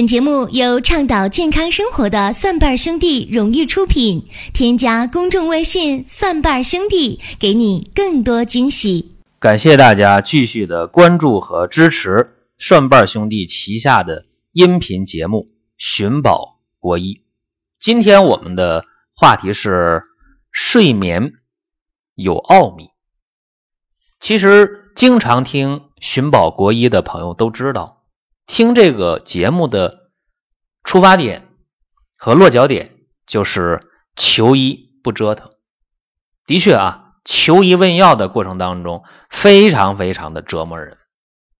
本节目由倡导健康生活的蒜瓣兄弟荣誉出品。添加公众微信“蒜瓣兄弟”，给你更多惊喜。感谢大家继续的关注和支持蒜瓣兄弟旗下的音频节目《寻宝国医》。今天我们的话题是睡眠有奥秘。其实，经常听《寻宝国医》的朋友都知道。听这个节目的出发点和落脚点就是求医不折腾。的确啊，求医问药的过程当中非常非常的折磨人。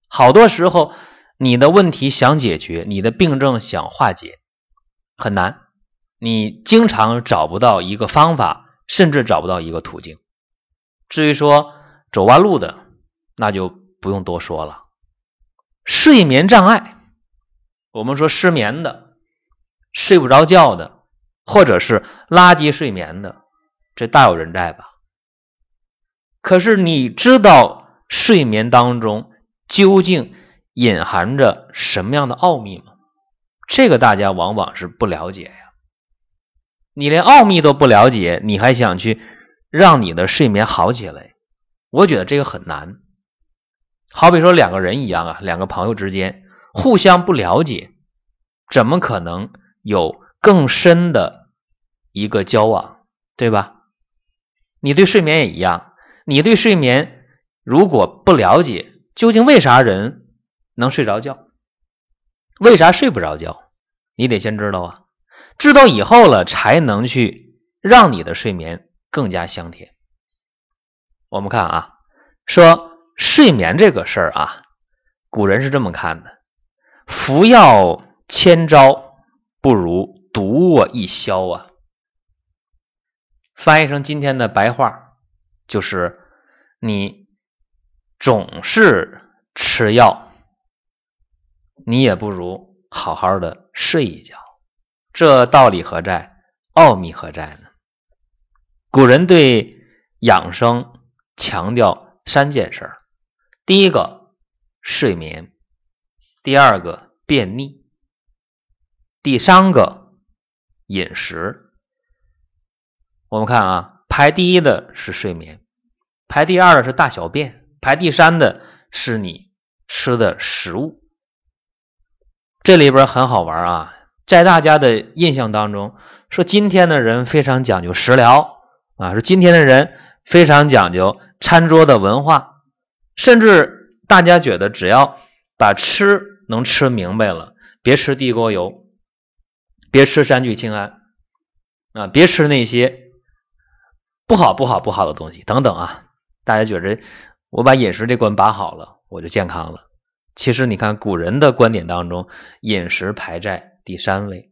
好多时候，你的问题想解决，你的病症想化解很难，你经常找不到一个方法，甚至找不到一个途径。至于说走弯路的，那就不用多说了。睡眠障碍，我们说失眠的、睡不着觉的，或者是垃圾睡眠的，这大有人在吧？可是你知道睡眠当中究竟隐含着什么样的奥秘吗？这个大家往往是不了解呀。你连奥秘都不了解，你还想去让你的睡眠好起来？我觉得这个很难。好比说两个人一样啊，两个朋友之间互相不了解，怎么可能有更深的一个交往，对吧？你对睡眠也一样，你对睡眠如果不了解，究竟为啥人能睡着觉，为啥睡不着觉？你得先知道啊，知道以后了，才能去让你的睡眠更加香甜。我们看啊，说。睡眠这个事儿啊，古人是这么看的：服药千招，不如独卧一宵啊。翻译成今天的白话，就是你总是吃药，你也不如好好的睡一觉。这道理何在？奥秘何在呢？古人对养生强调三件事儿。第一个睡眠，第二个便秘，第三个饮食。我们看啊，排第一的是睡眠，排第二的是大小便，排第三的是你吃的食物。这里边很好玩啊，在大家的印象当中，说今天的人非常讲究食疗啊，说今天的人非常讲究餐桌的文化。甚至大家觉得，只要把吃能吃明白了，别吃地沟油，别吃三聚氰胺啊，别吃那些不好不好不好的东西等等啊。大家觉着我把饮食这关把好了，我就健康了。其实你看古人的观点当中，饮食排在第三位。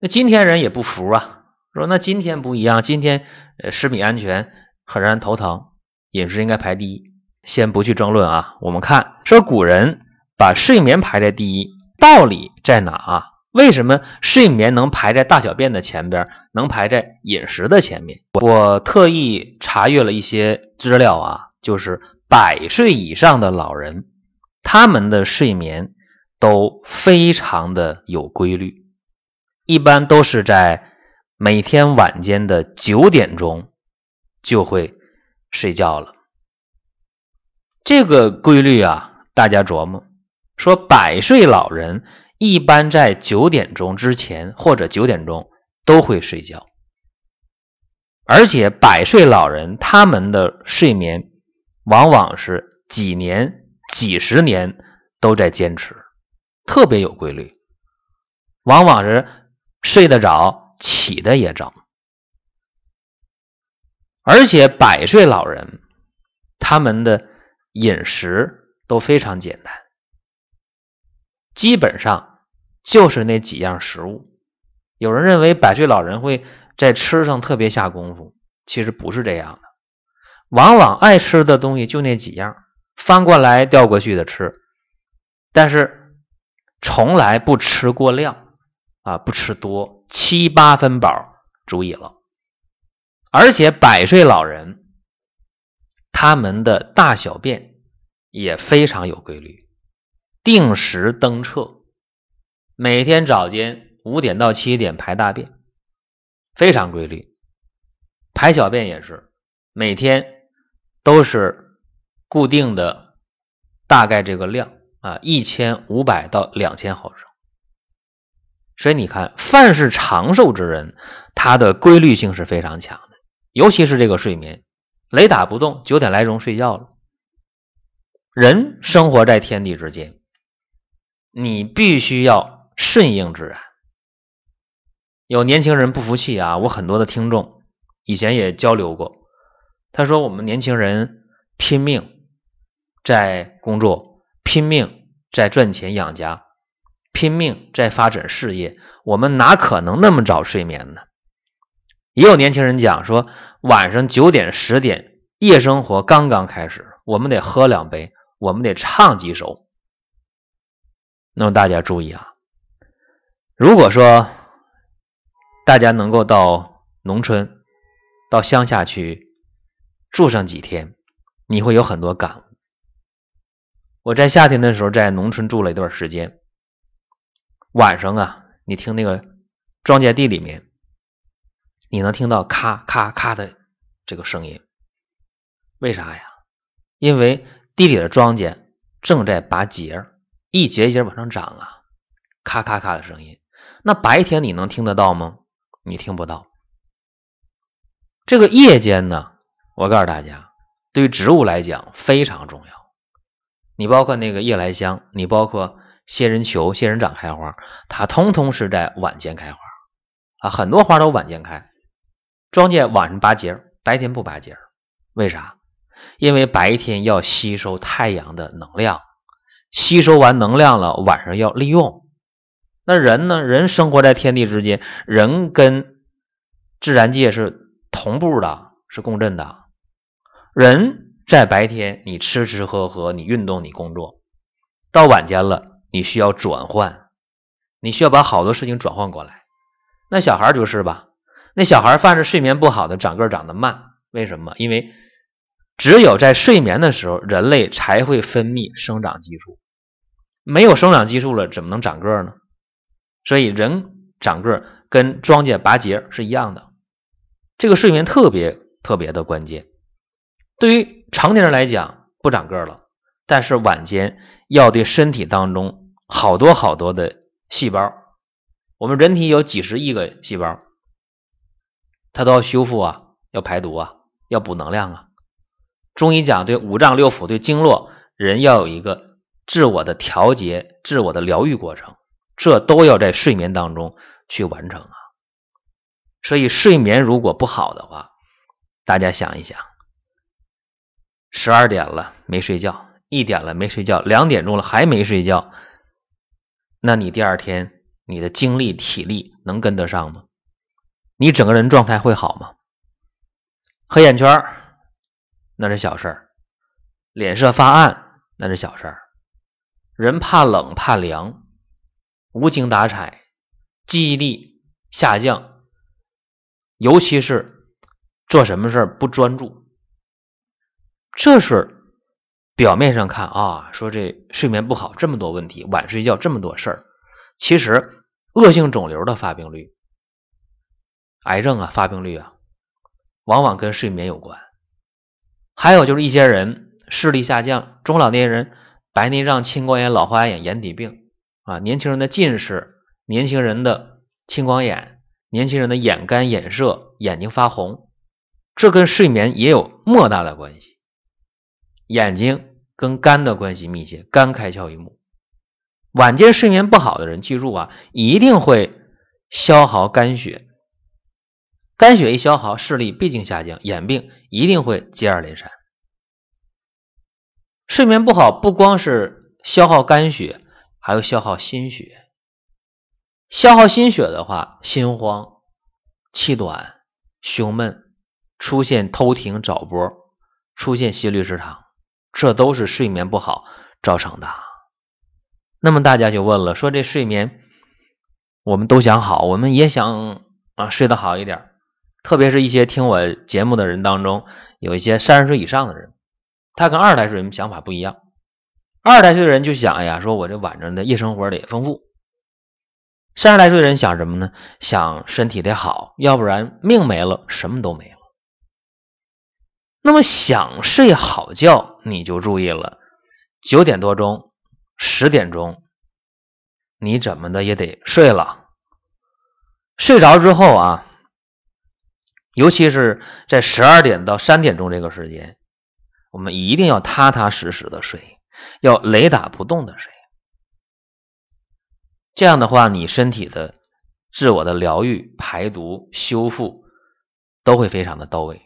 那今天人也不服啊，说那今天不一样，今天呃食品安全很让人头疼，饮食应该排第一。先不去争论啊，我们看说古人把睡眠排在第一，道理在哪啊？为什么睡眠能排在大小便的前边，能排在饮食的前面？我特意查阅了一些资料啊，就是百岁以上的老人，他们的睡眠都非常的有规律，一般都是在每天晚间的九点钟就会睡觉了。这个规律啊，大家琢磨，说百岁老人一般在九点钟之前或者九点钟都会睡觉，而且百岁老人他们的睡眠往往是几年、几十年都在坚持，特别有规律，往往是睡得早，起的也早，而且百岁老人他们的。饮食都非常简单，基本上就是那几样食物。有人认为百岁老人会在吃上特别下功夫，其实不是这样的。往往爱吃的东西就那几样，翻过来调过去的吃，但是从来不吃过量啊，不吃多，七八分饱足矣了。而且百岁老人。他们的大小便也非常有规律，定时登厕，每天早间五点到七点排大便，非常规律。排小便也是每天都是固定的，大概这个量啊，一千五百到两千毫升。所以你看，凡是长寿之人，他的规律性是非常强的，尤其是这个睡眠，雷打不动，九点来钟睡觉了。人生活在天地之间，你必须要顺应自然。有年轻人不服气啊，我很多的听众以前也交流过，他说我们年轻人拼命在工作，拼命在赚钱养家，拼命在发展事业，我们哪可能那么早睡眠呢？也有年轻人讲说，晚上九点十点，夜生活刚刚开始，我们得喝两杯。我们得唱几首。那么大家注意啊，如果说大家能够到农村、到乡下去住上几天，你会有很多感悟。我在夏天的时候在农村住了一段时间，晚上啊，你听那个庄稼地里面，你能听到咔咔咔的这个声音，为啥呀？因为。地里的庄稼正在拔节一节一节往上长啊，咔咔咔的声音。那白天你能听得到吗？你听不到。这个夜间呢，我告诉大家，对于植物来讲非常重要。你包括那个夜来香，你包括仙人球、仙人掌开花，它通通是在晚间开花啊。很多花都晚间开，庄稼晚上拔节白天不拔节为啥？因为白天要吸收太阳的能量，吸收完能量了，晚上要利用。那人呢？人生活在天地之间，人跟自然界是同步的，是共振的。人在白天，你吃吃喝喝，你运动，你工作；到晚间了，你需要转换，你需要把好多事情转换过来。那小孩就是吧？那小孩犯着睡眠不好的，长个长得慢，为什么？因为。只有在睡眠的时候，人类才会分泌生长激素。没有生长激素了，怎么能长个呢？所以人长个跟庄稼拔节是一样的。这个睡眠特别特别的关键。对于成年人来讲，不长个了，但是晚间要对身体当中好多好多的细胞，我们人体有几十亿个细胞，它都要修复啊，要排毒啊，要补能量啊。中医讲对五脏六腑、对经络，人要有一个自我的调节、自我的疗愈过程，这都要在睡眠当中去完成啊。所以睡眠如果不好的话，大家想一想，十二点了没睡觉，一点了没睡觉，两点钟了还没睡觉，那你第二天你的精力、体力能跟得上吗？你整个人状态会好吗？黑眼圈。那是小事儿，脸色发暗那是小事儿，人怕冷怕凉，无精打采，记忆力下降，尤其是做什么事儿不专注，这是表面上看啊，说这睡眠不好这么多问题，晚睡觉这么多事儿，其实恶性肿瘤的发病率、癌症啊发病率啊，往往跟睡眠有关。还有就是一些人视力下降，中老年人白内障、青光眼、老花眼、眼底病啊，年轻人的近视，年轻人的青光眼，年轻人的眼干眼涩、眼睛发红，这跟睡眠也有莫大的关系。眼睛跟肝的关系密切，肝开窍于目。晚间睡眠不好的人，记住啊，一定会消耗肝血。肝血一消耗，视力必定下降，眼病一定会接二连三。睡眠不好，不光是消耗肝血，还有消耗心血。消耗心血的话，心慌、气短、胸闷，出现偷停早搏，出现心律失常，这都是睡眠不好造成的。那么大家就问了，说这睡眠，我们都想好，我们也想啊睡得好一点。特别是一些听我节目的人当中，有一些三十岁以上的人，他跟二十来岁人想法不一样。二十来岁的人就想哎呀，说我这晚上的夜生活得丰富，三十来岁的人想什么呢？想身体得好，要不然命没了，什么都没了。那么想睡好觉，你就注意了，九点多钟、十点钟，你怎么的也得睡了。睡着之后啊，尤其是在十二点到三点钟这个时间，我们一定要踏踏实实的睡，要雷打不动的睡。这样的话，你身体的自我的疗愈、排毒、修复都会非常的到位。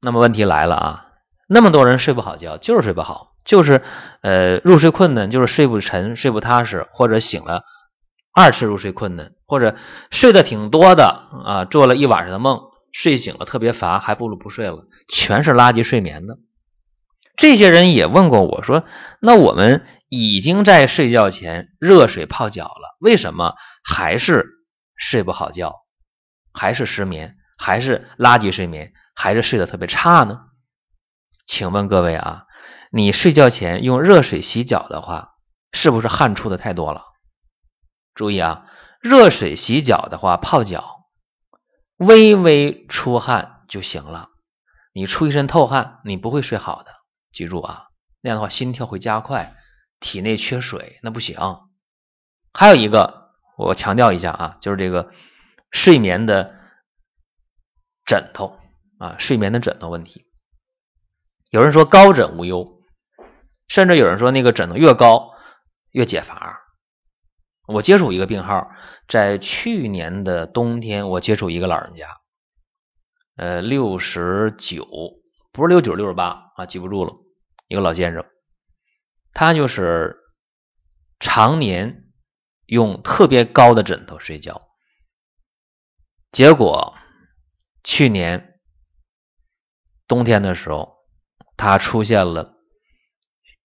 那么问题来了啊，那么多人睡不好觉，就是睡不好，就是呃入睡困难，就是睡不沉、睡不踏实，或者醒了二次入睡困难，或者睡得挺多的啊，做了一晚上的梦，睡醒了特别乏，还不如不睡了，全是垃圾睡眠的。这些人也问过我说，那我们已经在睡觉前热水泡脚了，为什么还是睡不好觉，还是失眠，还是垃圾睡眠？还是睡得特别差呢？请问各位啊，你睡觉前用热水洗脚的话，是不是汗出的太多了？注意啊，热水洗脚的话，泡脚微微出汗就行了。你出一身透汗，你不会睡好的。记住啊，那样的话心跳会加快，体内缺水，那不行。还有一个，我强调一下啊，就是这个睡眠的枕头。啊，睡眠的枕头问题，有人说高枕无忧，甚至有人说那个枕头越高越解乏。我接触一个病号，在去年的冬天，我接触一个老人家，呃，六十九，不是六九六十八啊，记不住了，一个老先生，他就是常年用特别高的枕头睡觉，结果去年。冬天的时候，他出现了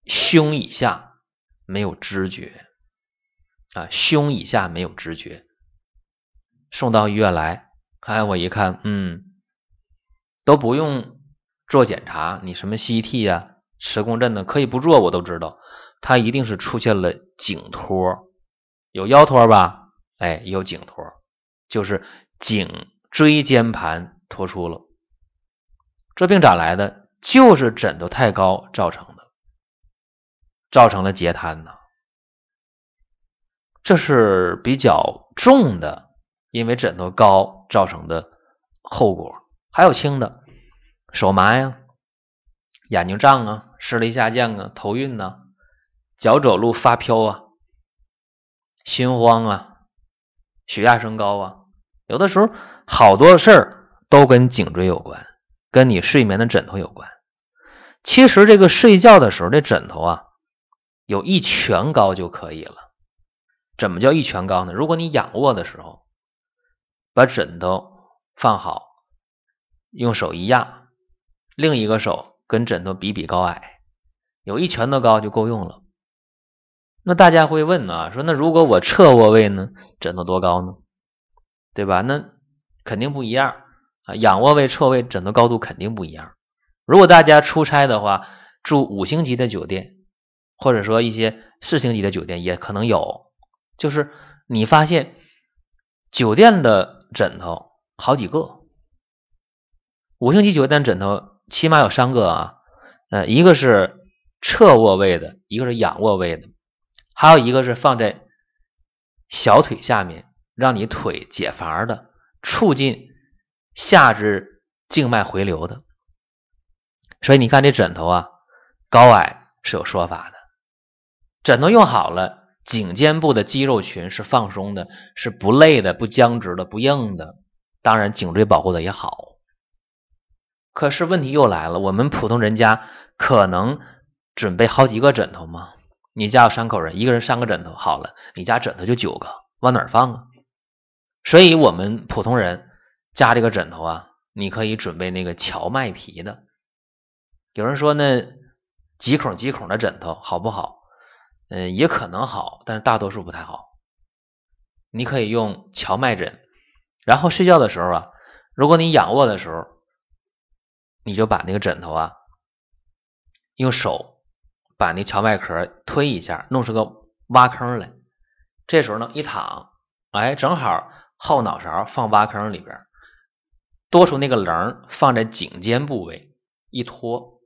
胸以下没有知觉啊，胸以下没有知觉，送到医院来，哎，我一看，嗯，都不用做检查，你什么 CT 呀、磁共振的可以不做，我都知道，他一定是出现了颈托，有腰托吧？哎，有颈托，就是颈椎间盘脱出了。这病咋来的？就是枕头太高造成的，造成了截瘫呢。这是比较重的，因为枕头高造成的后果。还有轻的，手麻呀，眼睛胀啊，视力下降啊，头晕呐，脚走路发飘啊，心慌啊，血压升高啊。有的时候好多事儿都跟颈椎有关。跟你睡眠的枕头有关。其实这个睡觉的时候，这枕头啊，有一拳高就可以了。怎么叫一拳高呢？如果你仰卧的时候，把枕头放好，用手一压，另一个手跟枕头比比高矮，有一拳头高就够用了。那大家会问啊，说那如果我侧卧位呢，枕头多高呢？对吧？那肯定不一样。啊，仰卧位、侧位枕头高度肯定不一样。如果大家出差的话，住五星级的酒店，或者说一些四星级的酒店，也可能有。就是你发现酒店的枕头好几个，五星级酒店枕头起码有三个啊。呃，一个是侧卧位的，一个是仰卧位的，还有一个是放在小腿下面，让你腿解乏的，促进。下肢静脉回流的，所以你看这枕头啊，高矮是有说法的。枕头用好了，颈肩部的肌肉群是放松的，是不累的、不僵直的、不硬的。当然，颈椎保护的也好。可是问题又来了，我们普通人家可能准备好几个枕头吗？你家有三口人，一个人三个枕头好了，你家枕头就九个，往哪儿放啊？所以我们普通人。家这个枕头啊，你可以准备那个荞麦皮的。有人说那几孔几孔的枕头好不好？嗯，也可能好，但是大多数不太好。你可以用荞麦枕，然后睡觉的时候啊，如果你仰卧的时候，你就把那个枕头啊，用手把那荞麦壳推一下，弄出个挖坑来，这时候呢，一躺，哎，正好后脑勺放挖坑里边，多出那个棱放在颈肩部位，一托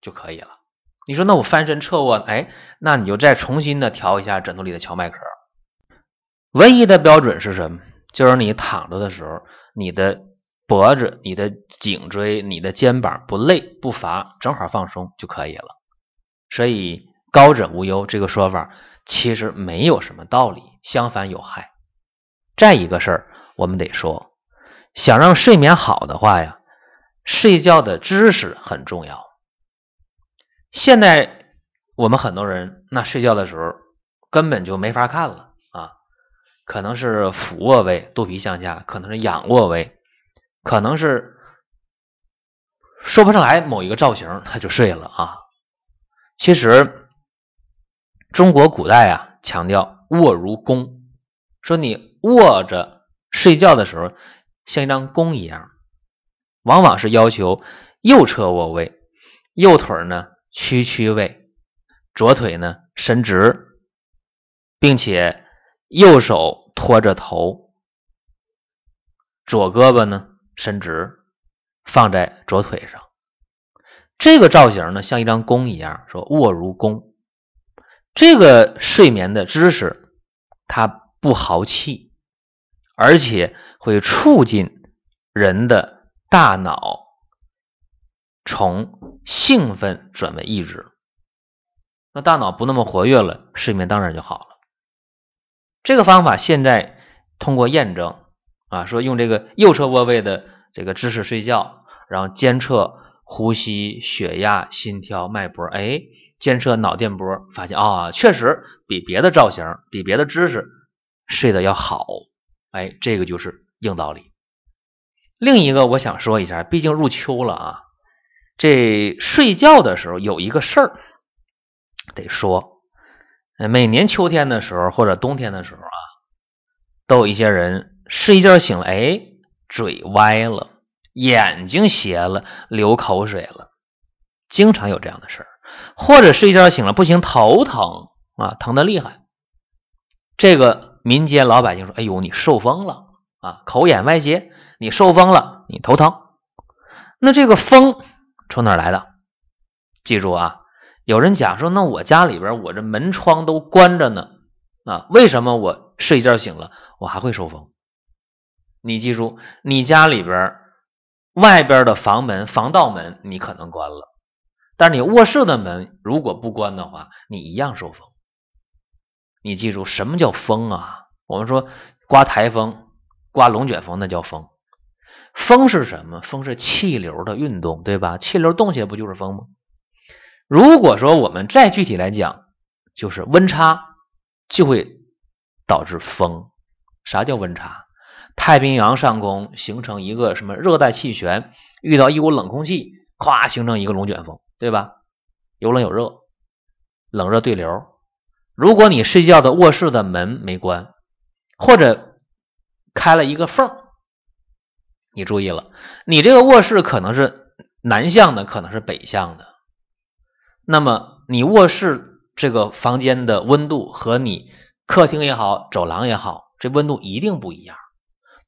就可以了。你说那我翻身侧卧，哎，那你就再重新的调一下枕头里的荞麦壳。唯一的标准是什么？就是你躺着的时候，你的脖子、你的颈椎、你的肩膀不累不乏，正好放松就可以了。所以高枕无忧这个说法其实没有什么道理，相反有害。再一个事儿，我们得说，想让睡眠好的话呀，睡觉的姿势很重要。现在我们很多人那睡觉的时候根本就没法看了啊，可能是俯卧位，肚皮向下；可能是仰卧位，可能是说不上来某一个造型，他就睡了啊。其实中国古代啊强调卧如弓，说你卧着睡觉的时候像一张弓一样，往往是要求右侧卧位，右腿呢。屈曲位，左腿呢伸直，并且右手托着头，左胳膊呢伸直，放在左腿上。这个造型呢像一张弓一样，说卧如弓。这个睡眠的姿势，它不豪气，而且会促进人的大脑。从兴奋转为抑制，那大脑不那么活跃了，睡眠当然就好了。这个方法现在通过验证啊，说用这个右侧卧位的这个姿势睡觉，然后监测呼吸、血压、心跳、脉搏，哎，监测脑电波，发现啊，确实比别的造型、比别的姿势睡得要好。哎，这个就是硬道理。另一个我想说一下，毕竟入秋了啊。这睡觉的时候有一个事儿得说，每年秋天的时候或者冬天的时候啊，都有一些人睡一觉醒了，哎，嘴歪了，眼睛斜了，流口水了，经常有这样的事儿。或者睡一觉醒了不行，头疼啊，疼的厉害。这个民间老百姓说：“哎呦，你受风了啊，口眼歪斜，你受风了，你头疼。”那这个风。从哪儿来的？记住啊！有人讲说，那我家里边我这门窗都关着呢，啊，为什么我睡一觉醒了我还会受风？你记住，你家里边外边的房门、防盗门你可能关了，但是你卧室的门如果不关的话，你一样受风。你记住，什么叫风啊？我们说刮台风、刮龙卷风，那叫风。风是什么？风是气流的运动，对吧？气流动起来不就是风吗？如果说我们再具体来讲，就是温差就会导致风。啥叫温差？太平洋上空形成一个什么热带气旋，遇到一股冷空气，咵形成一个龙卷风，对吧？有冷有热，冷热对流。如果你睡觉的卧室的门没关，或者开了一个缝。你注意了，你这个卧室可能是南向的，可能是北向的。那么你卧室这个房间的温度和你客厅也好，走廊也好，这温度一定不一样。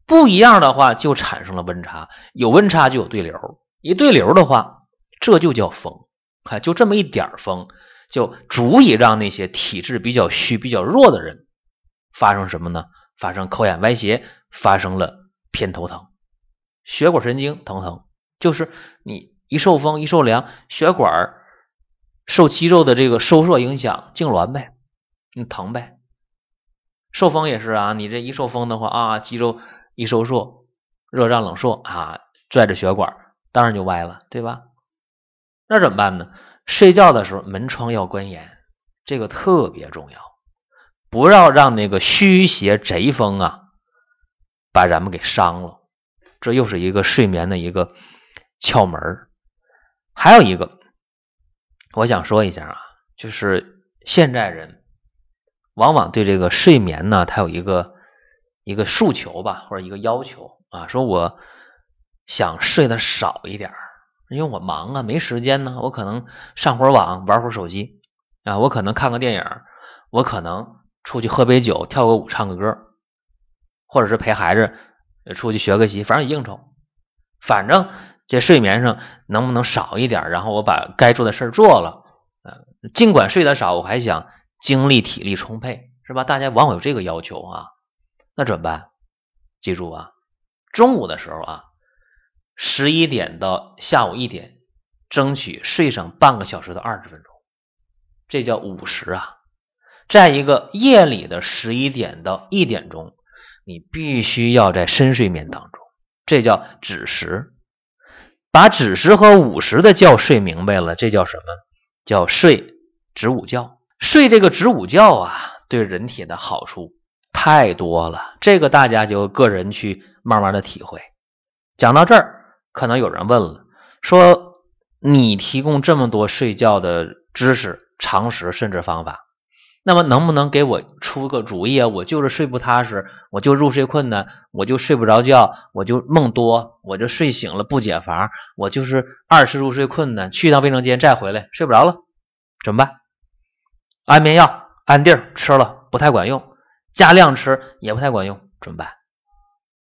不一样的话，就产生了温差。有温差就有对流，一对流的话，这就叫风。看，就这么一点风，就足以让那些体质比较虚、比较弱的人发生什么呢？发生口眼歪斜，发生了偏头疼。血管神经疼疼，就是你一受风一受凉，血管受肌肉的这个收缩影响痉挛呗，你疼呗。受风也是啊，你这一受风的话啊，肌肉一收缩，热胀冷缩啊，拽着血管，当然就歪了，对吧？那怎么办呢？睡觉的时候门窗要关严，这个特别重要，不要让那个虚邪贼风啊把咱们给伤了。这又是一个睡眠的一个窍门还有一个，我想说一下啊，就是现在人往往对这个睡眠呢，他有一个一个诉求吧，或者一个要求啊，说我想睡得少一点因为我忙啊，没时间呢，我可能上会儿网，玩会儿手机啊，我可能看个电影，我可能出去喝杯酒、跳个舞、唱个歌，或者是陪孩子出去学个习，反正应酬，反正这睡眠上能不能少一点？然后我把该做的事做了，呃，尽管睡得少，我还想精力体力充沛，是吧？大家往往有这个要求啊，那怎么办？记住啊，中午的时候啊，十一点到下午一点，争取睡上半个小时到二十分钟，这叫午时啊。在一个夜里的十一点到一点钟，你必须要在深睡眠当中，这叫子时。把子时和午时的觉睡明白了，这叫什么？叫睡子午觉。睡这个子午觉啊，对人体的好处太多了，这个大家就个人去慢慢的体会。讲到这儿，可能有人问了，说你提供这么多睡觉的知识、常识甚至方法。那么能不能给我出个主意啊？我就是睡不踏实，我就入睡困难，我就睡不着觉，我就梦多，我就睡醒了不解乏，我就是二次入睡困难，去趟卫生间再回来睡不着了，怎么办？安眠药安定吃了不太管用，加量吃也不太管用，怎么办？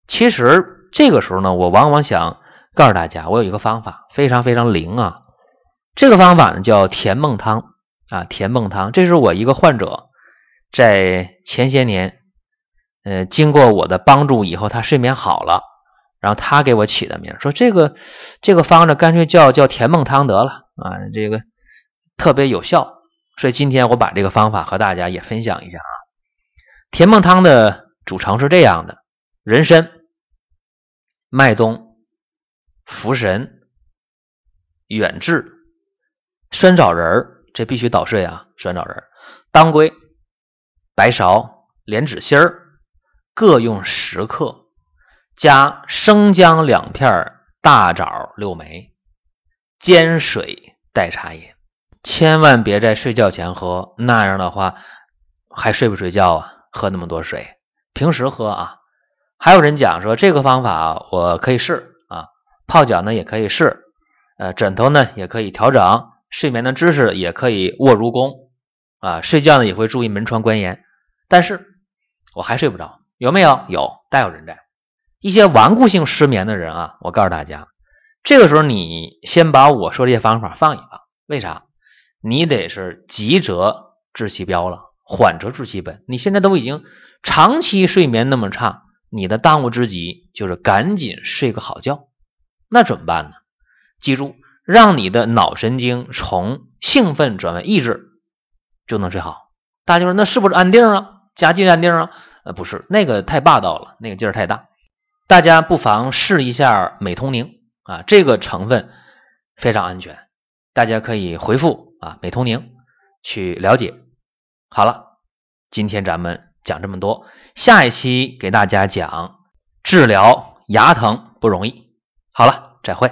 其实这个时候呢，我往往想告诉大家，我有一个方法非常非常灵啊，这个方法呢叫甜梦汤。啊，甜梦汤，这是我一个患者，在前些年，呃，经过我的帮助以后，他睡眠好了，然后他给我起的名，说这个这个方子干脆叫叫甜梦汤得了啊，这个特别有效，所以今天我把这个方法和大家也分享一下啊。甜梦汤的组成是这样的：人参、麦冬、茯神、远志、酸枣仁。这必须捣碎啊！酸枣仁、当归、白芍、莲子心儿各用十克，加生姜两片，大枣六枚，煎水代茶饮。千万别在睡觉前喝，那样的话还睡不睡觉啊？喝那么多水，平时喝啊。还有人讲说这个方法我可以试啊，泡脚呢也可以试，呃，枕头呢也可以调整。睡眠的知识也可以卧如弓啊，睡觉呢也会注意门窗关严，但是我还睡不着，有没有？有，大有人在。一些顽固性失眠的人啊，我告诉大家，这个时候你先把我说这些方法放一放。为啥？你得是急则治其标了，缓则治其本。你现在都已经长期睡眠那么差，你的当务之急就是赶紧睡个好觉。那怎么办呢？记住。让你的脑神经从兴奋转为抑制，就能睡好。大家说那是不是安定啊？加劲安定啊？呃，不是，那个太霸道了，那个劲儿太大。大家不妨试一下美通宁啊，这个成分非常安全，大家可以回复啊美通宁去了解。好了，今天咱们讲这么多，下一期给大家讲治疗牙疼不容易。好了，再会。